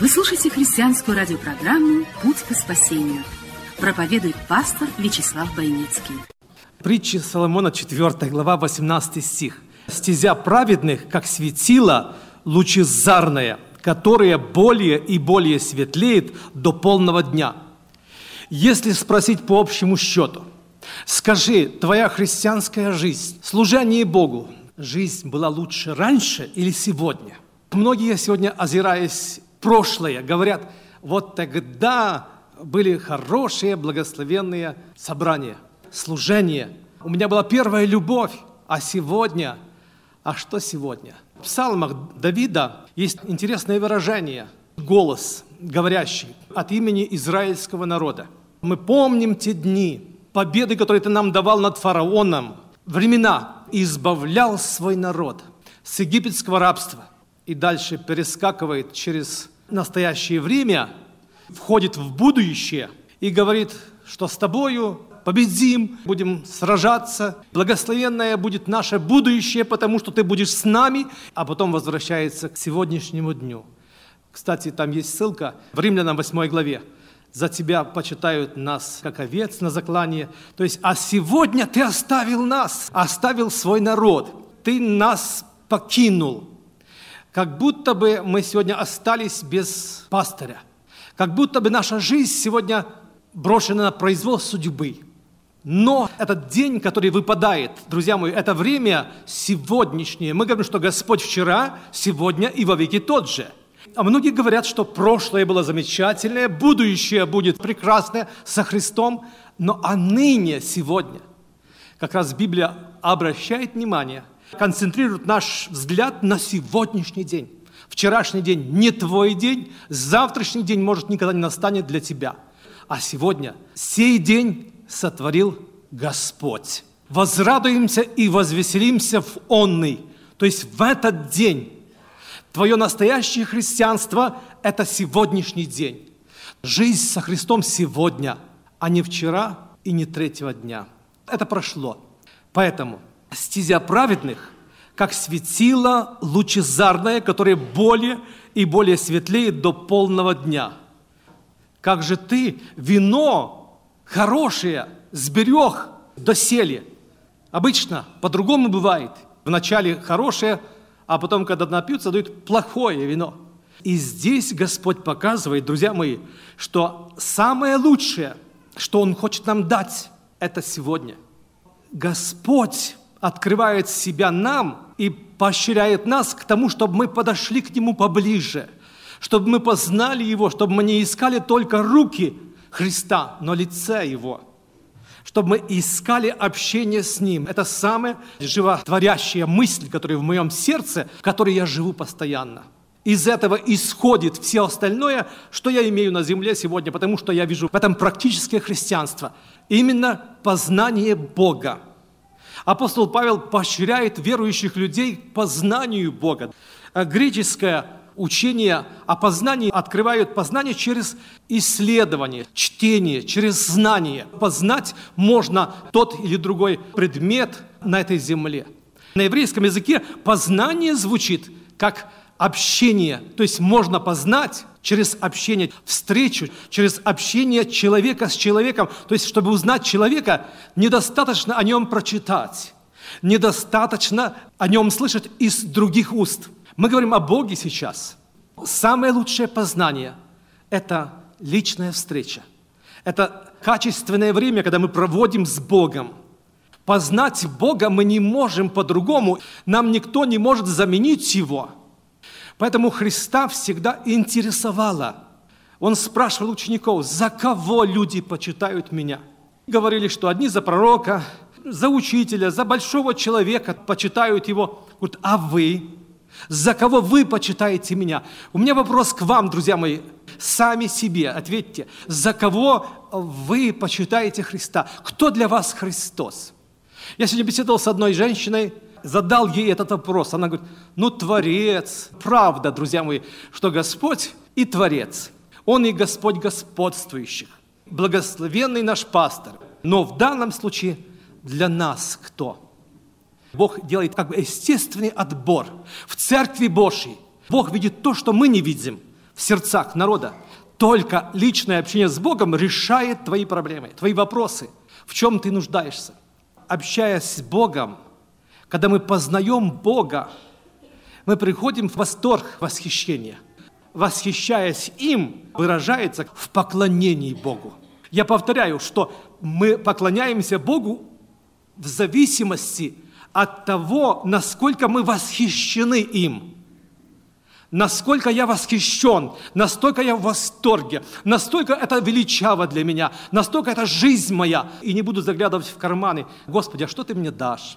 Вы слушаете христианскую радиопрограмму «Путь к спасению». Проповедует пастор Вячеслав Бойницкий. Притча Соломона, 4 глава, 18 стих. «Стезя праведных, как светило лучезарное, которое более и более светлеет до полного дня». Если спросить по общему счету, скажи, твоя христианская жизнь, служение Богу, жизнь была лучше раньше или сегодня? Многие сегодня, озираясь прошлое, говорят, вот тогда были хорошие, благословенные собрания, служения. У меня была первая любовь, а сегодня, а что сегодня? В псалмах Давида есть интересное выражение, голос, говорящий от имени израильского народа. Мы помним те дни, победы, которые ты нам давал над фараоном, времена, избавлял свой народ с египетского рабства и дальше перескакивает через настоящее время, входит в будущее и говорит, что с тобою победим, будем сражаться, благословенное будет наше будущее, потому что ты будешь с нами, а потом возвращается к сегодняшнему дню. Кстати, там есть ссылка в Римлянам 8 главе. «За тебя почитают нас, как овец на заклание». То есть, а сегодня ты оставил нас, оставил свой народ. Ты нас покинул. Как будто бы мы сегодня остались без пастыря. Как будто бы наша жизнь сегодня брошена на произвол судьбы. Но этот день, который выпадает, друзья мои, это время сегодняшнее. Мы говорим, что Господь вчера, сегодня и во веки тот же. А многие говорят, что прошлое было замечательное, будущее будет прекрасное со Христом, но а ныне, сегодня, как раз Библия обращает внимание, концентрирует наш взгляд на сегодняшний день. Вчерашний день не твой день, завтрашний день, может, никогда не настанет для тебя. А сегодня, сей день сотворил Господь. Возрадуемся и возвеселимся в онный, то есть в этот день. Твое настоящее христианство – это сегодняшний день. Жизнь со Христом сегодня, а не вчера и не третьего дня. Это прошло. Поэтому стезя праведных, как светило лучезарное, которое более и более светлеет до полного дня. Как же ты вино хорошее сберег до сели. Обычно по-другому бывает. Вначале хорошее, а потом, когда напьются, дают плохое вино. И здесь Господь показывает, друзья мои, что самое лучшее, что Он хочет нам дать, это сегодня. Господь открывает себя нам и поощряет нас к тому, чтобы мы подошли к Нему поближе, чтобы мы познали Его, чтобы мы не искали только руки Христа, но лице Его, чтобы мы искали общение с Ним. Это самая животворящая мысль, которая в моем сердце, в которой я живу постоянно. Из этого исходит все остальное, что я имею на земле сегодня, потому что я вижу в этом практическое христианство. Именно познание Бога. Апостол Павел поощряет верующих людей к познанию Бога. А Греческое учение о познании открывают познание через исследование, чтение, через знание. Познать можно тот или другой предмет на этой земле. На еврейском языке познание звучит как общение, то есть можно познать через общение, встречу, через общение человека с человеком. То есть, чтобы узнать человека, недостаточно о нем прочитать, недостаточно о нем слышать из других уст. Мы говорим о Боге сейчас. Самое лучшее познание – это личная встреча. Это качественное время, когда мы проводим с Богом. Познать Бога мы не можем по-другому. Нам никто не может заменить Его – Поэтому Христа всегда интересовало. Он спрашивал учеников, за кого люди почитают меня? Говорили, что одни за пророка, за учителя, за большого человека почитают его. Говорит, а вы? За кого вы почитаете меня? У меня вопрос к вам, друзья мои. Сами себе ответьте. За кого вы почитаете Христа? Кто для вас Христос? Я сегодня беседовал с одной женщиной, задал ей этот вопрос. Она говорит, ну, Творец. Правда, друзья мои, что Господь и Творец. Он и Господь господствующих. Благословенный наш пастор. Но в данном случае для нас кто? Бог делает как бы естественный отбор в Церкви Божьей. Бог видит то, что мы не видим в сердцах народа. Только личное общение с Богом решает твои проблемы, твои вопросы, в чем ты нуждаешься. Общаясь с Богом, когда мы познаем Бога, мы приходим в восторг, восхищение. Восхищаясь им, выражается в поклонении Богу. Я повторяю, что мы поклоняемся Богу в зависимости от того, насколько мы восхищены им. Насколько я восхищен, настолько я в восторге, настолько это величаво для меня, настолько это жизнь моя. И не буду заглядывать в карманы. Господи, а что ты мне дашь?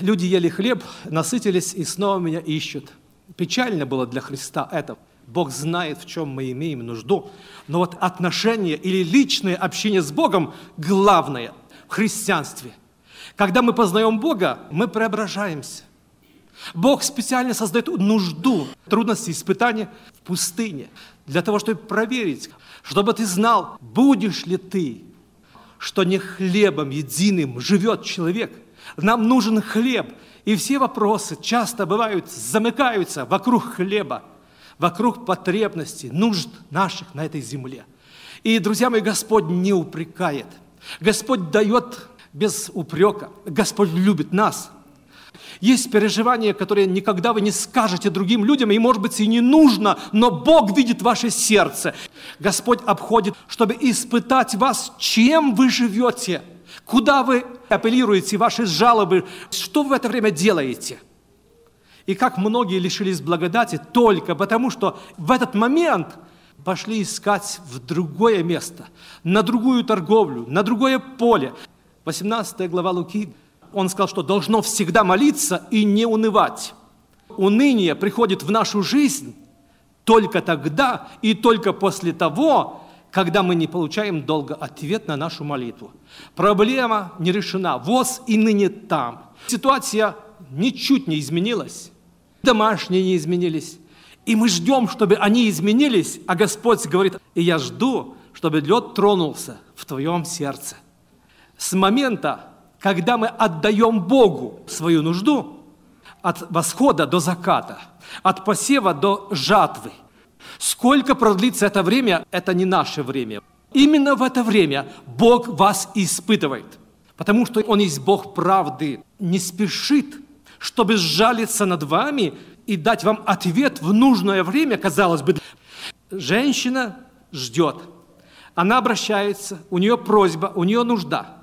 Люди ели хлеб, насытились и снова меня ищут. Печально было для Христа это. Бог знает, в чем мы имеем нужду. Но вот отношение или личное общение с Богом главное в христианстве. Когда мы познаем Бога, мы преображаемся. Бог специально создает нужду, трудности, испытания в пустыне, для того, чтобы проверить, чтобы ты знал, будешь ли ты, что не хлебом единым живет человек. Нам нужен хлеб. И все вопросы часто бывают, замыкаются вокруг хлеба, вокруг потребностей, нужд наших на этой земле. И, друзья мои, Господь не упрекает. Господь дает без упрека. Господь любит нас – есть переживания, которые никогда вы не скажете другим людям, и, может быть, и не нужно, но Бог видит ваше сердце. Господь обходит, чтобы испытать вас, чем вы живете, куда вы апеллируете, ваши жалобы, что вы в это время делаете. И как многие лишились благодати только потому, что в этот момент пошли искать в другое место, на другую торговлю, на другое поле. 18 глава Луки он сказал, что должно всегда молиться и не унывать. Уныние приходит в нашу жизнь только тогда и только после того, когда мы не получаем долго ответ на нашу молитву. Проблема не решена. ВОЗ и ныне там. Ситуация ничуть не изменилась. Домашние не изменились. И мы ждем, чтобы они изменились, а Господь говорит, и я жду, чтобы лед тронулся в твоем сердце. С момента когда мы отдаем Богу свою нужду, от восхода до заката, от посева до жатвы. Сколько продлится это время, это не наше время. Именно в это время Бог вас испытывает, потому что Он есть Бог правды, не спешит, чтобы сжалиться над вами и дать вам ответ в нужное время, казалось бы. Женщина ждет, она обращается, у нее просьба, у нее нужда –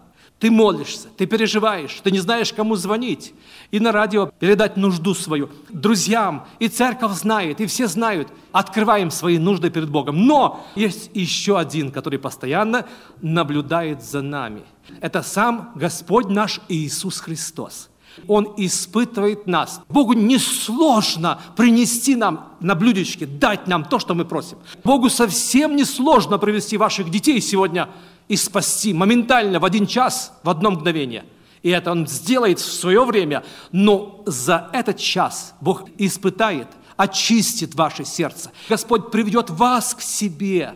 ты молишься, ты переживаешь, ты не знаешь, кому звонить. И на радио передать нужду свою друзьям. И церковь знает, и все знают. Открываем свои нужды перед Богом. Но есть еще один, который постоянно наблюдает за нами. Это сам Господь наш Иисус Христос. Он испытывает нас. Богу несложно принести нам на блюдечке, дать нам то, что мы просим. Богу совсем несложно привести ваших детей сегодня и спасти моментально, в один час, в одно мгновение. И это Он сделает в свое время, но за этот час Бог испытает, очистит ваше сердце. Господь приведет вас к себе.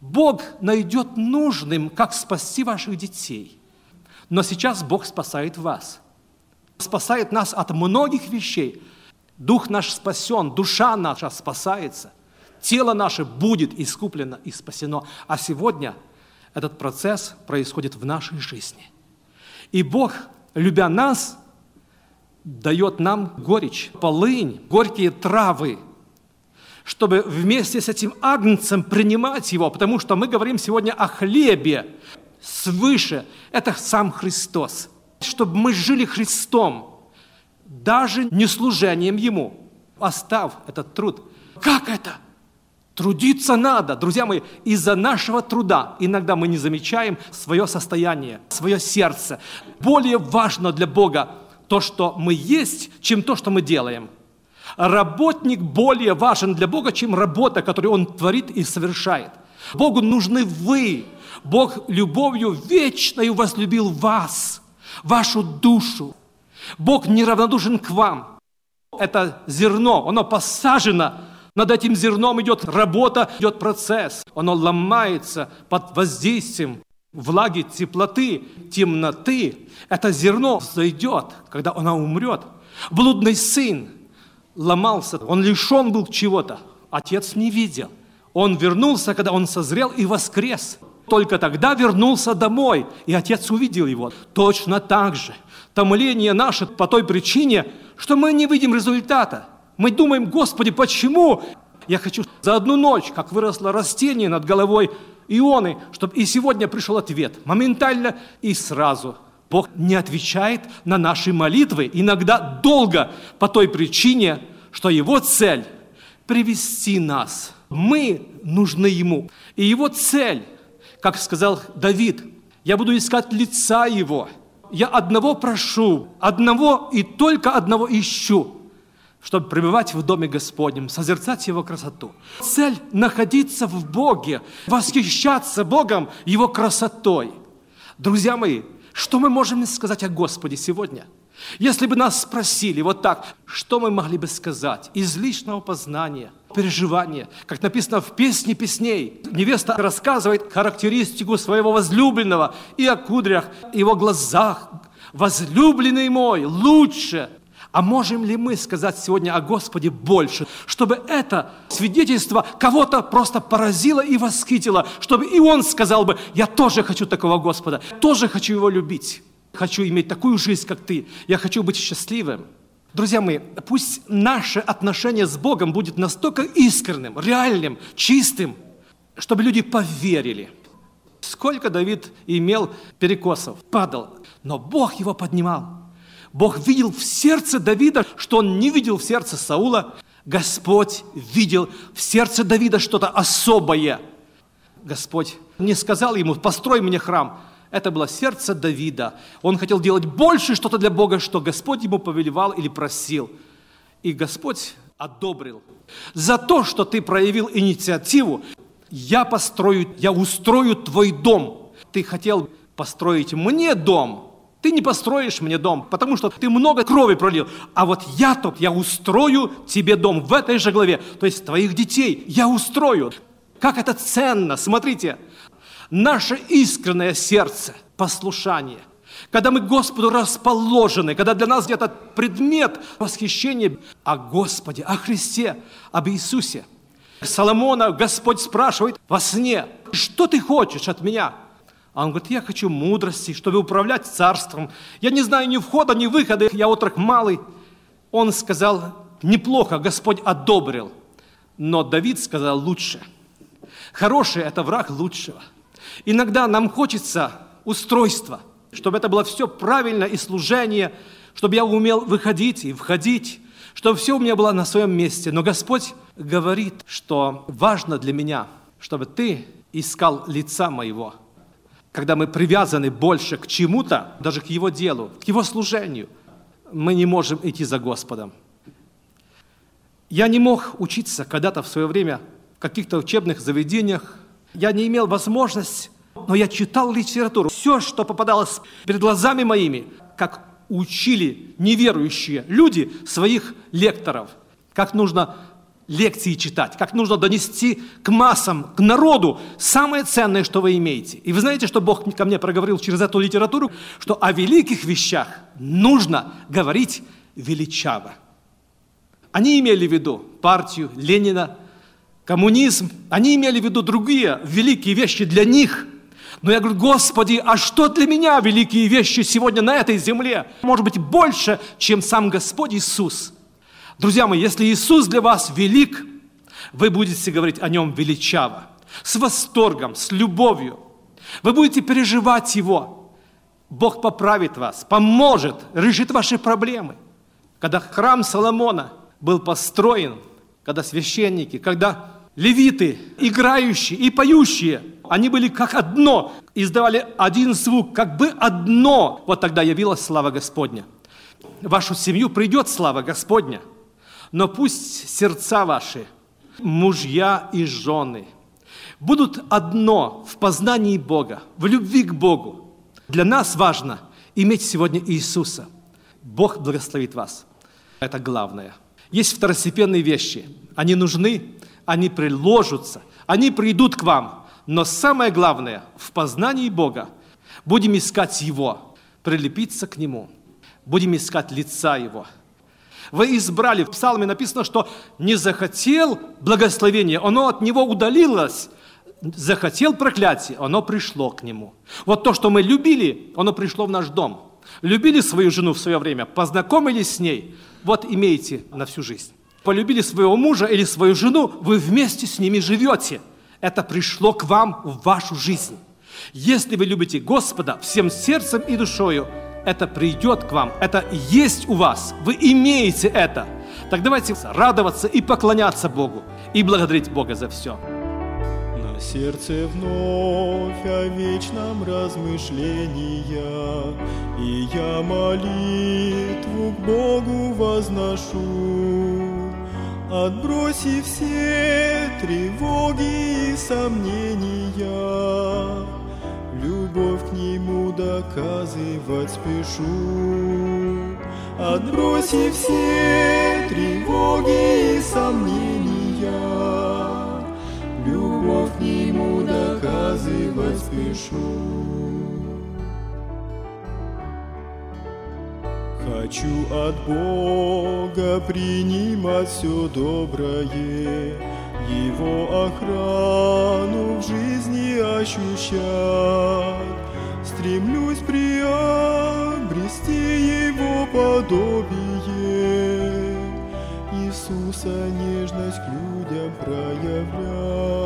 Бог найдет нужным, как спасти ваших детей. Но сейчас Бог спасает вас. Спасает нас от многих вещей. Дух наш спасен, душа наша спасается. Тело наше будет искуплено и спасено. А сегодня – этот процесс происходит в нашей жизни. И Бог, любя нас, дает нам горечь, полынь, горькие травы, чтобы вместе с этим агнцем принимать его, потому что мы говорим сегодня о хлебе свыше. Это сам Христос. Чтобы мы жили Христом, даже не служением Ему. Оставь этот труд. Как это? Трудиться надо, друзья мои, из-за нашего труда иногда мы не замечаем свое состояние, свое сердце. Более важно для Бога то, что мы есть, чем то, что мы делаем. Работник более важен для Бога, чем работа, которую Он творит и совершает. Богу нужны вы. Бог любовью вечной возлюбил вас, вашу душу. Бог неравнодушен к вам. Это зерно, оно посажено. Над этим зерном идет работа, идет процесс. Оно ломается под воздействием влаги, теплоты, темноты. Это зерно зайдет, когда оно умрет. Блудный сын ломался, он лишен был чего-то. Отец не видел. Он вернулся, когда он созрел и воскрес. Только тогда вернулся домой, и отец увидел его. Точно так же. Томление наше по той причине, что мы не видим результата. Мы думаем, Господи, почему? Я хочу за одну ночь, как выросло растение над головой Ионы, чтобы и сегодня пришел ответ. Моментально и сразу. Бог не отвечает на наши молитвы, иногда долго, по той причине, что Его цель – привести нас. Мы нужны Ему. И Его цель, как сказал Давид, «Я буду искать лица Его, я одного прошу, одного и только одного ищу, чтобы пребывать в Доме Господнем, созерцать Его красоту. Цель – находиться в Боге, восхищаться Богом, Его красотой. Друзья мои, что мы можем сказать о Господе сегодня? Если бы нас спросили вот так, что мы могли бы сказать из личного познания, переживания, как написано в «Песне песней», невеста рассказывает характеристику своего возлюбленного и о кудрях, его глазах. «Возлюбленный мой лучше, а можем ли мы сказать сегодня о Господе больше, чтобы это свидетельство кого-то просто поразило и восхитило, чтобы и он сказал бы, я тоже хочу такого Господа, тоже хочу его любить, хочу иметь такую жизнь, как ты, я хочу быть счастливым. Друзья мои, пусть наше отношение с Богом будет настолько искренним, реальным, чистым, чтобы люди поверили. Сколько Давид имел перекосов, падал, но Бог его поднимал. Бог видел в сердце Давида, что он не видел в сердце Саула. Господь видел в сердце Давида что-то особое. Господь не сказал ему, построй мне храм. Это было сердце Давида. Он хотел делать больше что-то для Бога, что Господь ему повелевал или просил. И Господь одобрил. За то, что ты проявил инициативу, я построю, я устрою твой дом. Ты хотел построить мне дом, ты не построишь мне дом, потому что ты много крови пролил. А вот я-то, я устрою тебе дом в этой же главе. То есть твоих детей я устрою. Как это ценно. Смотрите, наше искреннее сердце, послушание, когда мы Господу расположены, когда для нас где-то предмет восхищения о Господе, о Христе, об Иисусе. Соломона Господь спрашивает во сне, что ты хочешь от меня? А он говорит, я хочу мудрости, чтобы управлять царством. Я не знаю ни входа, ни выхода, я отрок малый. Он сказал, неплохо, Господь одобрил. Но Давид сказал лучше. Хороший – это враг лучшего. Иногда нам хочется устройства, чтобы это было все правильно и служение, чтобы я умел выходить и входить, чтобы все у меня было на своем месте. Но Господь говорит, что важно для меня, чтобы ты искал лица моего – когда мы привязаны больше к чему-то, даже к Его делу, к Его служению, мы не можем идти за Господом. Я не мог учиться когда-то в свое время в каких-то учебных заведениях. Я не имел возможности, но я читал литературу. Все, что попадалось перед глазами моими, как учили неверующие люди своих лекторов, как нужно лекции читать, как нужно донести к массам, к народу самое ценное, что вы имеете. И вы знаете, что Бог ко мне проговорил через эту литературу, что о великих вещах нужно говорить величаво. Они имели в виду партию Ленина, коммунизм, они имели в виду другие великие вещи для них. Но я говорю, Господи, а что для меня великие вещи сегодня на этой земле? Может быть, больше, чем сам Господь Иисус – Друзья мои, если Иисус для вас велик, вы будете говорить о Нем величаво, с восторгом, с любовью. Вы будете переживать Его. Бог поправит вас, поможет, решит ваши проблемы. Когда храм Соломона был построен, когда священники, когда левиты, играющие и поющие, они были как одно, издавали один звук, как бы одно. Вот тогда явилась слава Господня. В вашу семью придет слава Господня – Но пусть сердца ваши, мужья и жены, будут одно в познании Бога, в любви к Богу. Для нас важно иметь сегодня Иисуса. Бог благословит вас. Это главное. Есть второстепенные вещи. Они нужны, они приложатся, они придут к вам. Но самое главное, в познании Бога будем искать Его, прилепиться к Нему, будем искать лица Его. Вы избрали, в псалме написано, что не захотел благословения, оно от Него удалилось, захотел проклятие, оно пришло к Нему. Вот то, что мы любили, оно пришло в наш дом. Любили свою жену в свое время, познакомились с ней, вот имеете на всю жизнь. Полюбили своего мужа или свою жену, вы вместе с ними живете. Это пришло к вам в вашу жизнь. Если вы любите Господа всем сердцем и душою, это придет к вам, это есть у вас, вы имеете это. Так давайте радоваться и поклоняться Богу, и благодарить Бога за все. На сердце вновь о вечном размышления, И я молитву к Богу возношу, Отбросив все тревоги и сомнения, Любовь к Нему доказывать спешу. Отбросив все тревоги и сомнения, Любовь к Нему доказывать спешу. Хочу от Бога принимать все доброе, Его охрану в жизни ощущать. Стремлюсь приобрести Его подобие, Иисуса нежность к людям проявлять.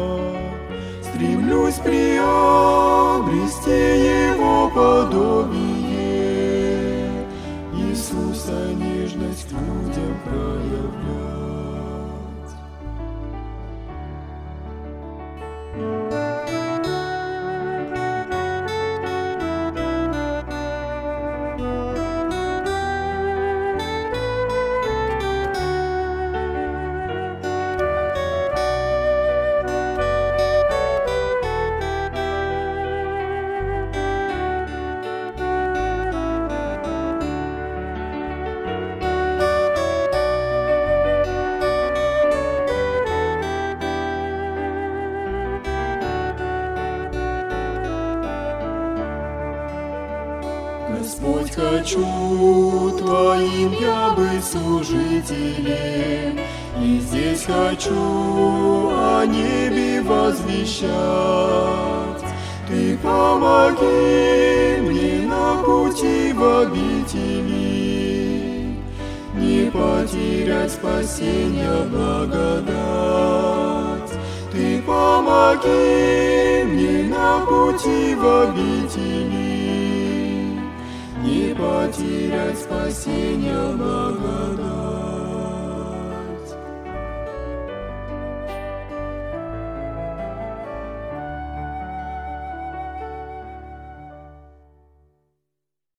Стремлюсь приобрести Его подобие, Иисуса нежность к людям проявлять. Хочу Твоим я быть служителем, И здесь хочу о небе возвещать. Ты помоги мне на пути в обители, Не потерять спасения благодать. Ты помоги мне на пути в обители, не потерять спасения благодать.